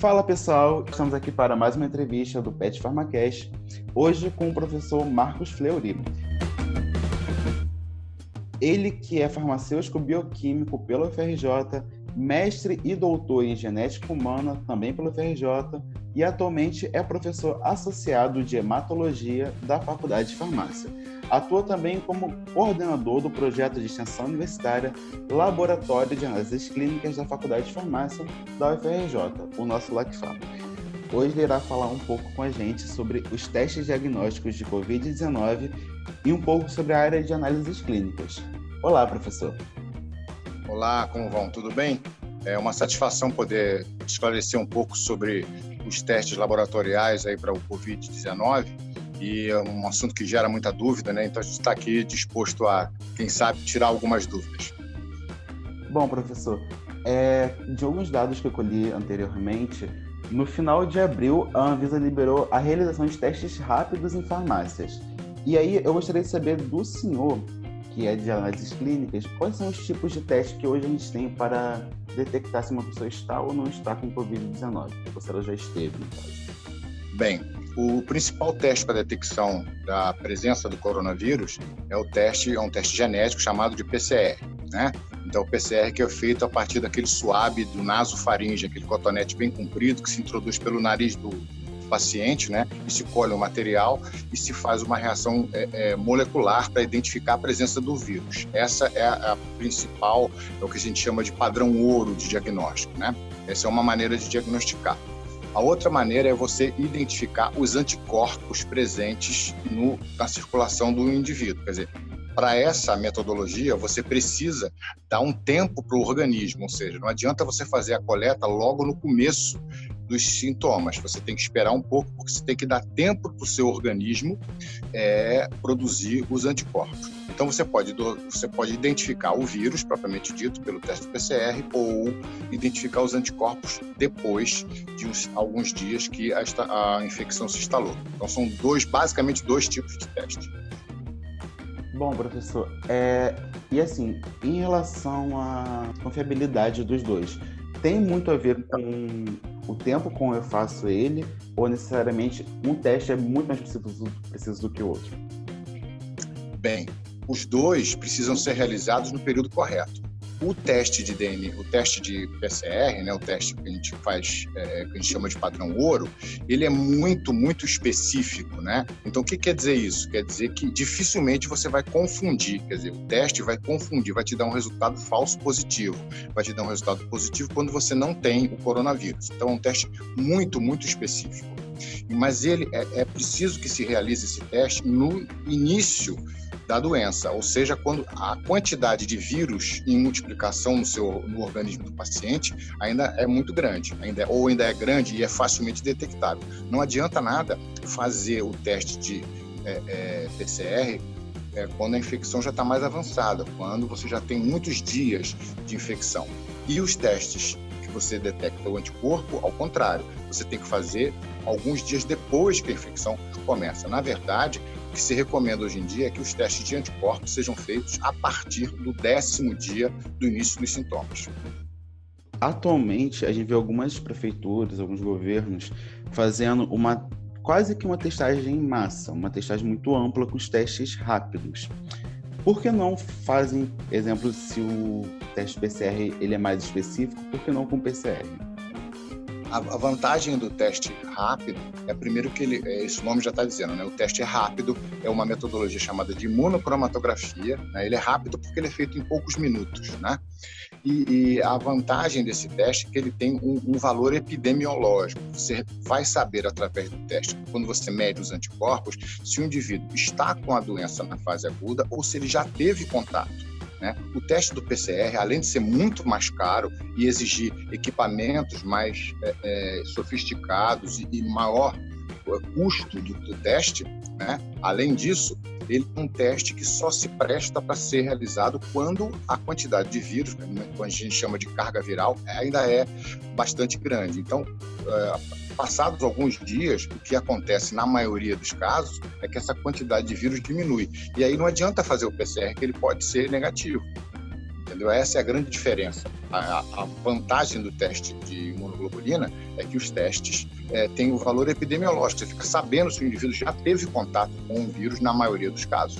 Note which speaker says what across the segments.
Speaker 1: Fala pessoal, estamos aqui para mais uma entrevista do Pet Pharmacast, hoje com o professor Marcos Fleury. Ele que é farmacêutico bioquímico pelo FRJ, mestre e doutor em genética humana também pelo FRJ e atualmente é professor associado de hematologia da Faculdade de Farmácia. Atua também como coordenador do projeto de extensão universitária Laboratório de Análises Clínicas da Faculdade de Farmácia da UFRJ, o nosso LACFAM. Hoje ele irá falar um pouco com a gente sobre os testes diagnósticos de Covid-19 e um pouco sobre a área de análises clínicas. Olá, professor.
Speaker 2: Olá, como vão? Tudo bem? É uma satisfação poder esclarecer um pouco sobre os testes laboratoriais aí para o Covid-19 e é um assunto que gera muita dúvida, né? Então a gente está aqui disposto a, quem sabe, tirar algumas dúvidas.
Speaker 1: Bom, professor, é, de alguns dados que eu colhi anteriormente, no final de abril a Anvisa liberou a realização de testes rápidos em farmácias. E aí eu gostaria de saber do senhor, que é de análises clínicas, quais são os tipos de testes que hoje a gente tem para detectar se uma pessoa está ou não está com Covid-19, ou se ela já esteve, no caso.
Speaker 2: Bem, o principal teste para detecção da presença do coronavírus é o teste, é um teste genético chamado de PCR, né? Então, o PCR que é feito a partir daquele suave do nasofaringe, aquele cotonete bem comprido que se introduz pelo nariz do paciente, né? E se colhe o material e se faz uma reação é, é, molecular para identificar a presença do vírus. Essa é a, a principal, é o que a gente chama de padrão ouro de diagnóstico, né? Essa é uma maneira de diagnosticar. A outra maneira é você identificar os anticorpos presentes no, na circulação do indivíduo. Quer dizer, para essa metodologia, você precisa dar um tempo para o organismo, ou seja, não adianta você fazer a coleta logo no começo dos sintomas. Você tem que esperar um pouco, porque você tem que dar tempo para o seu organismo é, produzir os anticorpos. Então você pode, você pode identificar o vírus, propriamente dito, pelo teste PCR, ou identificar os anticorpos depois de uns, alguns dias que a, a infecção se instalou. Então são dois, basicamente dois tipos de teste.
Speaker 1: Bom, professor, é, e assim, em relação à confiabilidade dos dois, tem muito a ver com o tempo como eu faço ele, ou necessariamente um teste é muito mais preciso, preciso do que o outro?
Speaker 2: Bem, os dois precisam ser realizados no período correto. O teste de DNA, o teste de PCR, né, o teste que a gente faz, é, que a gente chama de padrão ouro, ele é muito, muito específico, né? Então, o que quer dizer isso? Quer dizer que dificilmente você vai confundir, quer dizer, o teste vai confundir, vai te dar um resultado falso positivo, vai te dar um resultado positivo quando você não tem o coronavírus. Então, é um teste muito, muito específico. Mas ele é, é preciso que se realize esse teste no início da doença, ou seja, quando a quantidade de vírus em multiplicação no seu no organismo do paciente ainda é muito grande, ainda é, ou ainda é grande e é facilmente detectável. Não adianta nada fazer o teste de é, é, PCR é, quando a infecção já está mais avançada, quando você já tem muitos dias de infecção. E os testes você detecta o anticorpo, ao contrário, você tem que fazer alguns dias depois que a infecção começa. Na verdade, o que se recomenda hoje em dia é que os testes de anticorpos sejam feitos a partir do décimo dia do início dos sintomas.
Speaker 1: Atualmente, a gente vê algumas prefeituras, alguns governos fazendo uma quase que uma testagem em massa, uma testagem muito ampla com os testes rápidos. Por que não fazem, exemplo, se o teste PCR ele é mais específico, por que não com PCR?
Speaker 2: A, vantagem do teste rápido é primeiro que ele, é, esse nome já está dizendo, né? O teste é rápido, é uma metodologia chamada de imunocromatografia. Né? Ele é rápido porque ele é feito em poucos minutos, né? E, e a vantagem desse teste é que ele tem um, um, valor epidemiológico. Você vai saber através do teste, quando você mede os anticorpos, se o indivíduo está com a doença na fase aguda ou se ele já teve contato. Né? O teste do PCR, além de ser muito mais caro e exigir equipamentos mais é, é, sofisticados e, e maior é, custo do, do teste, né? além disso, é um teste que só se presta para ser realizado quando a quantidade de vírus, né, que a gente chama de carga viral, ainda é bastante grande. Então, é, passados alguns dias, o que acontece na maioria dos casos é que essa quantidade de vírus diminui. E aí não adianta fazer o PCR, que ele pode ser negativo. Entendeu? Essa é a grande diferença. A, a vantagem do teste de imunoglobulina é que os testes é, têm o valor epidemiológico. Você fica sabendo se o indivíduo já teve contato com o vírus na maioria dos casos.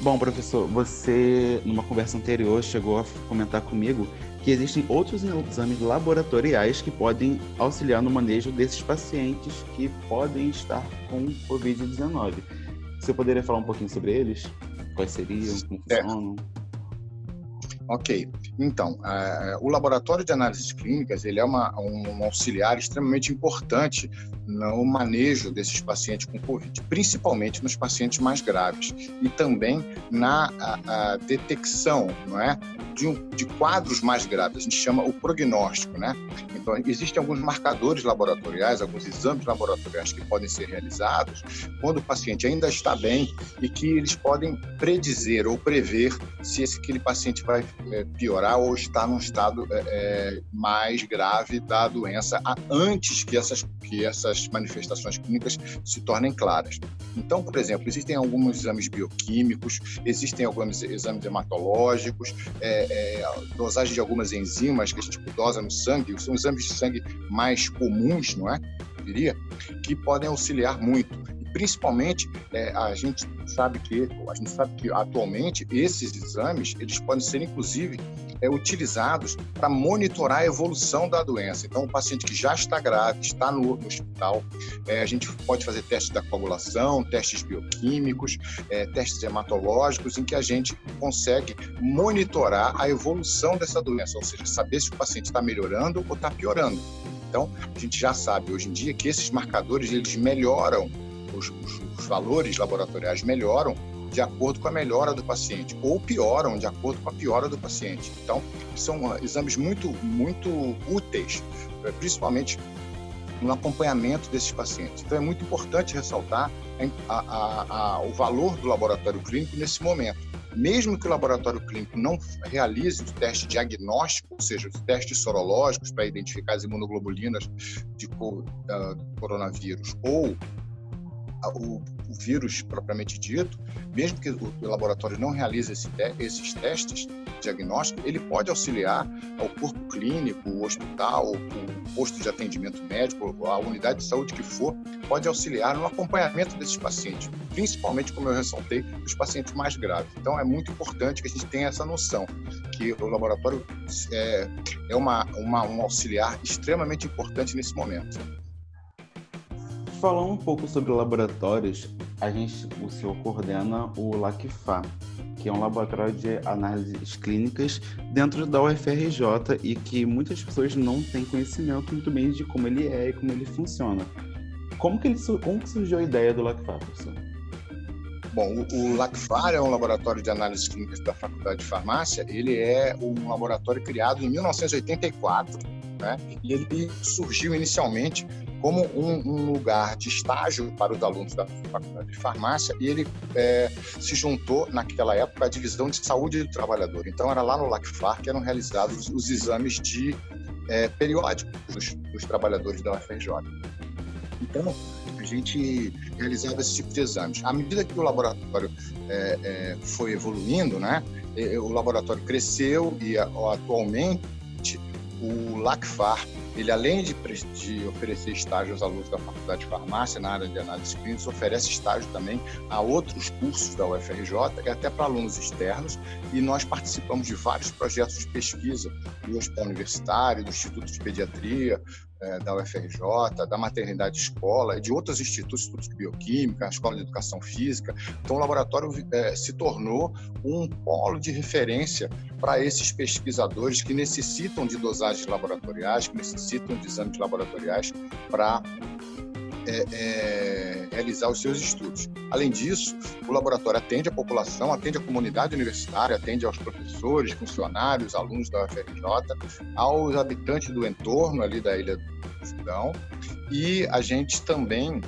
Speaker 1: Bom, professor, você, numa conversa anterior, chegou a comentar comigo que existem outros exames laboratoriais que podem auxiliar no manejo desses pacientes que podem estar com Covid-19. Você poderia falar um pouquinho sobre eles? Quais seriam? Como é.
Speaker 2: Ok, então, uh, o laboratório de análises clínicas ele é uma, um auxiliar extremamente importante no manejo desses pacientes com Covid, principalmente nos pacientes mais graves e também na a, a detecção, não é, de, um, de, quadros mais graves. A gente chama o prognóstico, né? Então existem alguns marcadores laboratoriais, alguns exames laboratoriais que podem ser realizados quando o paciente ainda está bem e que eles podem predizer ou prever se esse aquele paciente vai é, piorar ou está num estado é, é mais grave da doença antes que essas que essas manifestações clínicas se tornem claras. Então, por exemplo, existem alguns exames bioquímicos, existem alguns exames hematológicos, é, é, dosagem de algumas enzimas que a gente dosa no sangue, são exames de sangue mais comuns, não é? Eu diria, que podem auxiliar muito principalmente é, a gente sabe que a gente sabe que atualmente esses exames eles podem ser inclusive é, utilizados para monitorar a evolução da doença. Então, o paciente que já está grave, está no, no hospital, é, a gente pode fazer testes da coagulação, testes bioquímicos, é, testes hematológicos, em que a gente consegue monitorar a evolução dessa doença, ou seja, saber se o paciente está melhorando ou está piorando. Então, a gente já sabe hoje em dia que esses marcadores eles melhoram os, os, os valores laboratoriais melhoram de acordo com a melhora do paciente ou pioram de acordo com a piora do paciente. Então, são uh, exames muito, muito úteis, eh, principalmente no acompanhamento desses pacientes. Então, é muito importante ressaltar a, a, a, o valor do laboratório clínico nesse momento. Mesmo que o laboratório clínico não realize o teste diagnóstico, ou seja, os testes sorológicos para identificar as imunoglobulinas de, uh, coronavírus, ou o, o, vírus propriamente dito, mesmo que o, o laboratório não realize esse te, esses testes diagnósticos, ele pode auxiliar ao corpo clínico, o hospital, o posto de atendimento médico, a unidade de saúde que for, pode auxiliar no acompanhamento desses pacientes, principalmente, como eu ressaltei, os pacientes mais graves. Então, é muito importante que a gente tenha essa noção que o laboratório é, é uma, uma, um auxiliar extremamente importante nesse momento
Speaker 1: falando um pouco sobre laboratórios, a gente, o senhor coordena o LACFA, que é um laboratório de análises clínicas dentro da UFRJ e que muitas pessoas não têm conhecimento muito bem de como ele é e como ele funciona. Como que, ele, como que surgiu a ideia do LACFA, professor?
Speaker 2: Bom, o, LACFAR é um laboratório de análises clínicas da Faculdade de Farmácia. Ele é um laboratório criado em 1984, né? E ele surgiu inicialmente como um, um, lugar de estágio para os alunos da Faculdade de Farmácia e ele é, se juntou, naquela época, à Divisão de Saúde do Trabalhador. Então, era lá no LACFAR que eram realizados os exames de é, periódicos dos, dos trabalhadores da UFRJ. Então, a gente realizava esse tipo de exames. À medida que o laboratório é, é, foi evoluindo, né, o laboratório cresceu e atualmente o LACFAR ele, além de, de, oferecer estágio aos alunos da Faculdade de Farmácia na área de análise clínica, oferece estágio também a outros cursos da UFRJ e até para alunos externos. E nós participamos de vários projetos de pesquisa do Hospital Universitário, do Instituto de Pediatria, é, da UFRJ, da Maternidade Escola de outros institutos, institutos de bioquímica, a Escola de Educação Física. Então, o laboratório é, se tornou um polo de referência para esses pesquisadores que necessitam de dosagens laboratoriais, que necessitam de exames laboratoriais para é, é, realizar os seus estudos. Além disso, o laboratório atende a população, atende a comunidade universitária, atende aos professores, funcionários, alunos da UFRJ, aos habitantes do entorno ali da Ilha do Fundão, e a gente também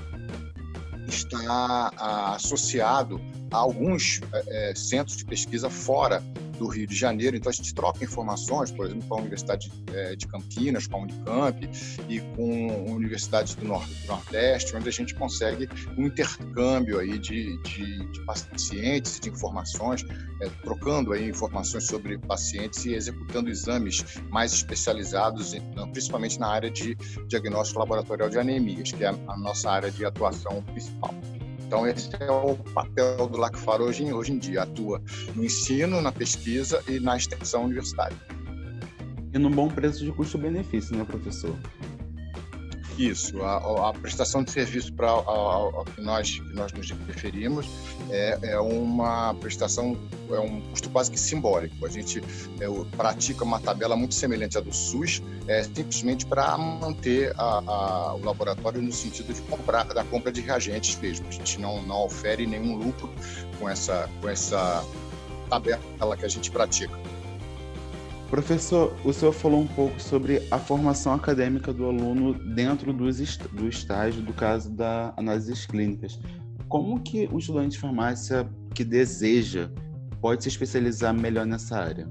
Speaker 2: está a, associado a alguns é, centros de pesquisa fora do Rio de Janeiro. Então, a gente troca informações, por exemplo, com a Universidade é, de Campinas, com a Unicamp e com universidades do, Nord do Nordeste, onde a gente consegue um intercâmbio aí de, de, de pacientes, de informações, é, trocando aí informações sobre pacientes e executando exames mais especializados, principalmente na área de diagnóstico laboratorial de anemias, que é a nossa área de atuação principal. Então, esse é o papel do LACFAR hoje, hoje em dia. Atua no ensino, na pesquisa e na extensão universitária.
Speaker 1: E num bom preço de custo-benefício, né, professor?
Speaker 2: Isso, a, a prestação de serviço para que nós, que nós nos referimos é, é, uma prestação, é um custo quase que simbólico. A gente é, pratica uma tabela muito semelhante à do SUS, é, simplesmente para manter a, a, o laboratório no sentido de comprar, da compra de reagentes mesmo. A gente não, não ofere nenhum lucro com essa, com essa tabela que a gente pratica.
Speaker 1: Professor, o senhor falou um pouco sobre a formação acadêmica do aluno dentro do estágio, do caso da análises clínicas. Como que o estudante de farmácia que deseja pode se especializar melhor nessa área?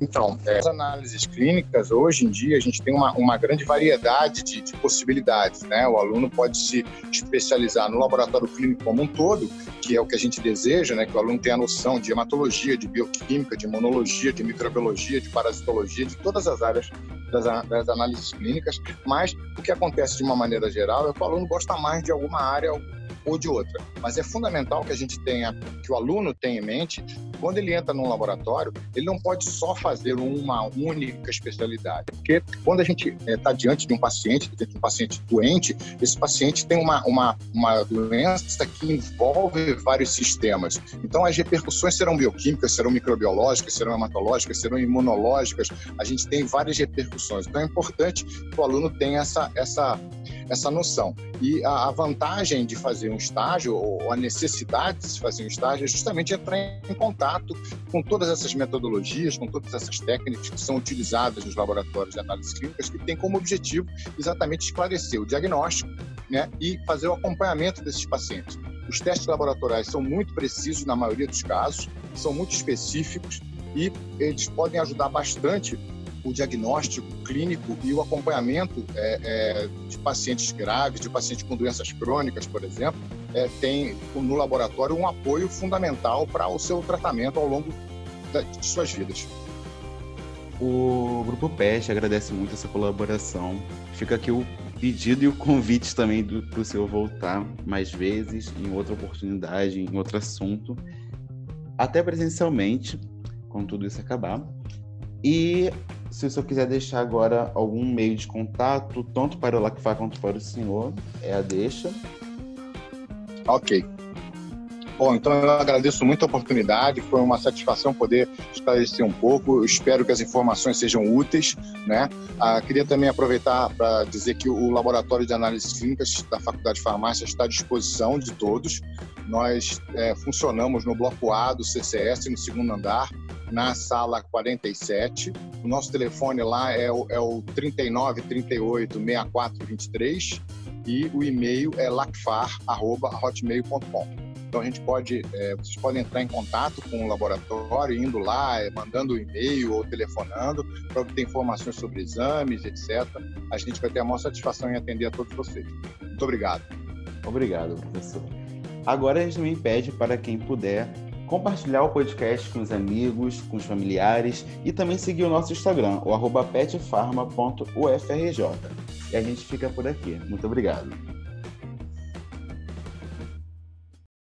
Speaker 2: Então, é, as análises clínicas, hoje em dia, a gente tem uma, uma grande variedade de, de, possibilidades. Né? O aluno pode se especializar no laboratório clínico como um todo, que é o que a gente deseja, né? que o aluno tenha a noção de hematologia, de bioquímica, de imunologia, de microbiologia, de parasitologia, de todas as áreas das, das análises clínicas, mas o que acontece de uma maneira geral é que o aluno gosta mais de alguma área, ou de outra. Mas é fundamental que a gente tenha, que o aluno tenha em mente, quando ele entra num laboratório, ele não pode só fazer uma única especialidade. Porque quando a gente está eh, é, diante de um paciente, de um paciente doente, esse paciente tem uma, uma, uma doença que envolve vários sistemas. Então, as repercussões serão bioquímicas, serão microbiológicas, serão hematológicas, serão imunológicas. A gente tem várias repercussões. Então, é importante que o aluno tenha essa, essa essa noção. E a, a, vantagem de fazer um estágio, ou a necessidade de se fazer um estágio, é justamente entrar em contato com todas essas metodologias, com todas essas técnicas que são utilizadas nos laboratórios de análise clínicas, que têm como objetivo exatamente esclarecer o diagnóstico né, e fazer o acompanhamento desses pacientes. Os testes laboratoriais são muito precisos na maioria dos casos, são muito específicos e eles podem ajudar bastante o diagnóstico clínico e o acompanhamento é, é, de pacientes graves, de pacientes com doenças crônicas, por exemplo, é, tem no laboratório um apoio fundamental para o seu tratamento ao longo da, de suas vidas.
Speaker 1: O Grupo PEST agradece muito essa colaboração. Fica aqui o pedido e o convite também para o senhor voltar mais vezes, em outra oportunidade, em outro assunto, até presencialmente, quando tudo isso acabar. E se o senhor quiser deixar agora algum meio de contato, tanto para o LACFA quanto para o senhor, é a deixa.
Speaker 2: Ok. Bom, então eu agradeço muito a oportunidade, foi uma satisfação poder esclarecer um pouco, eu espero que as informações sejam úteis, né? Ah, queria também aproveitar para dizer que o Laboratório de Análises Clínicas da Faculdade de Farmácia está à disposição de todos, nós é, funcionamos no bloco A do CCS, no segundo andar, na sala 47. O nosso telefone lá é o, é o 39 38 64 23 e o e-mail é lacfar.hotmail.com. Então a gente pode, é, vocês podem entrar em contato com o laboratório, indo lá, é, mandando um e-mail ou telefonando para obter informações sobre exames, etc. A gente vai ter a maior satisfação em atender a todos vocês. Muito obrigado.
Speaker 1: Obrigado, professor. Agora a gente também pede para quem puder compartilhar o podcast com os amigos, com os familiares e também seguir o nosso Instagram, o petfarma.ufrj. E a gente fica por aqui. Muito obrigado.